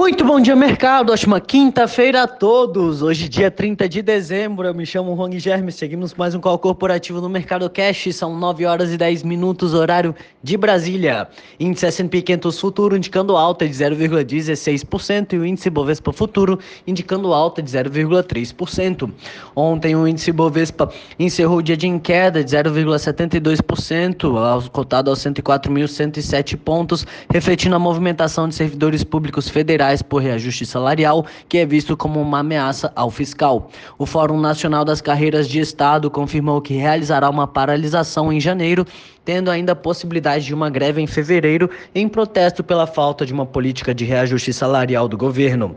Muito bom dia, mercado. Ótima quinta-feira a todos. Hoje, dia 30 de dezembro. Eu me chamo Rony Germes. Seguimos mais um call corporativo no Mercado Cash. São 9 horas e 10 minutos, horário de Brasília. Índice S&P 500 Futuro indicando alta de 0,16% e o índice Bovespa Futuro indicando alta de 0,3%. Ontem, o índice Bovespa encerrou o dia de em queda de 0,72%, cotado aos 104.107 pontos, refletindo a movimentação de servidores públicos federais por reajuste salarial, que é visto como uma ameaça ao fiscal. O Fórum Nacional das Carreiras de Estado confirmou que realizará uma paralisação em janeiro tendo ainda a possibilidade de uma greve em fevereiro em protesto pela falta de uma política de reajuste salarial do governo.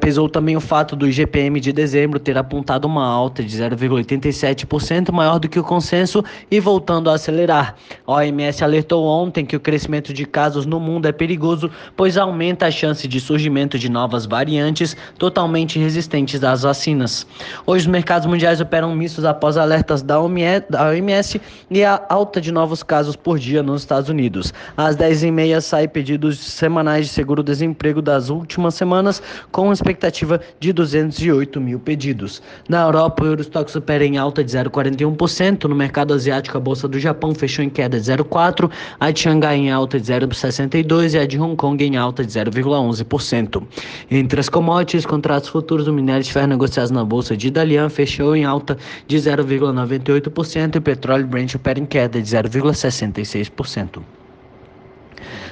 Pesou também o fato do IGPM de dezembro ter apontado uma alta de 0,87% maior do que o consenso e voltando a acelerar. A OMS alertou ontem que o crescimento de casos no mundo é perigoso, pois aumenta a chance de surgimento de novas variantes totalmente resistentes às vacinas. Hoje os mercados mundiais operam mistos após alertas da OMS e a alta de novos casos por dia nos Estados Unidos. Às 10h30 sai pedidos semanais de seguro-desemprego das últimas semanas, com expectativa de 208 mil pedidos. Na Europa, o Eurostock supera em alta de 0,41%. No mercado asiático, a Bolsa do Japão fechou em queda de 0,4%, a de Xangai em alta de 0,62% e a de Hong Kong em alta de 0,11%. Entre as commodities, contratos futuros do minério de ferro negociados na Bolsa de Dalian fechou em alta de 0,98% e o petróleo Brent opera em queda de 0,5%. 0,66%.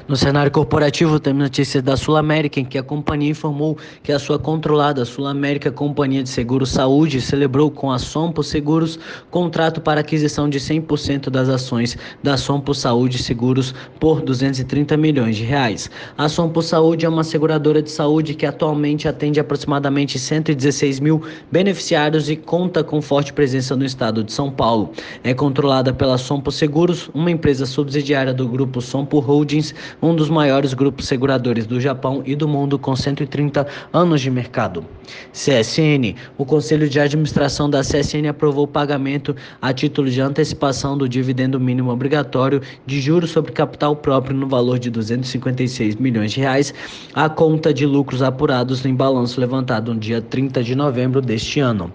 No cenário corporativo, temos notícias da Sul América, em que a companhia informou que a sua controlada Sul América Companhia de Seguros Saúde celebrou com a Sompo Seguros contrato para aquisição de 100% das ações da Sompo Saúde Seguros por 230 milhões de reais. A Sompo Saúde é uma seguradora de saúde que atualmente atende aproximadamente 116 mil beneficiários e conta com forte presença no estado de São Paulo. É controlada pela Sompo Seguros, uma empresa subsidiária do grupo Sompo Holdings, um dos maiores grupos seguradores do Japão e do mundo com 130 anos de mercado. CSN. O Conselho de Administração da CSN aprovou o pagamento a título de antecipação do dividendo mínimo obrigatório de juros sobre capital próprio no valor de 256 milhões de reais à conta de lucros apurados em balanço levantado no dia 30 de novembro deste ano.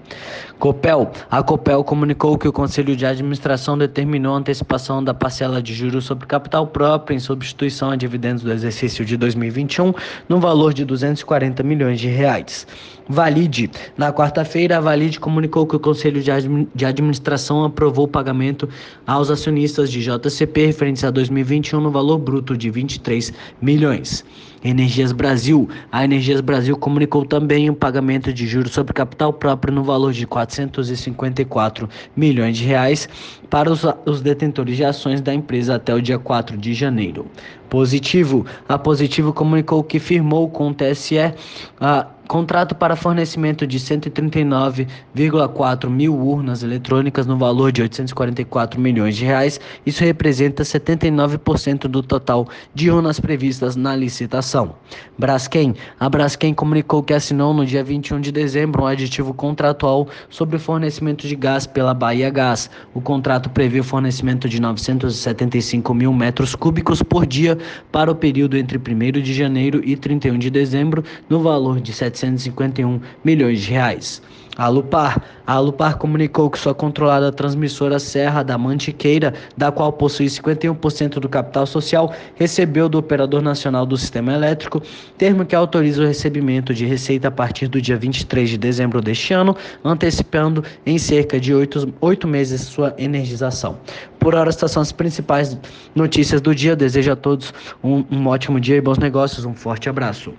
Copel. A Copel comunicou que o Conselho de Administração determinou a antecipação da parcela de juros sobre capital próprio em substituição a dividendos do exercício de 2021 no valor de 240 milhões de reais. Valide. Na quarta-feira, a Valide comunicou que o Conselho de Administração aprovou o pagamento aos acionistas de JCP referentes a 2021 no valor bruto de 23 milhões. Energias Brasil. A Energias Brasil comunicou também o pagamento de juros sobre capital próprio no valor de 454 milhões de reais para os, os detentores de ações da empresa até o dia 4 de janeiro. Positivo. A Positivo comunicou que firmou com o TSE a Contrato para fornecimento de 139,4 mil urnas eletrônicas no valor de 844 milhões de reais. Isso representa 79% do total de urnas previstas na licitação. Braskem. A Braskem comunicou que assinou no dia 21 de dezembro um aditivo contratual sobre fornecimento de gás pela Bahia Gás. O contrato prevê o fornecimento de 975 mil metros cúbicos por dia para o período entre 1 de janeiro e 31 de dezembro, no valor de 7 751 milhões de reais. A Lupar. A Lupar comunicou que sua controlada transmissora Serra da Mantiqueira, da qual possui 51% do capital social, recebeu do Operador Nacional do Sistema Elétrico termo que autoriza o recebimento de receita a partir do dia 23 de dezembro deste ano, antecipando em cerca de oito, oito meses sua energização. Por hora, estas são as principais notícias do dia. desejo a todos um, um ótimo dia e bons negócios. Um forte abraço.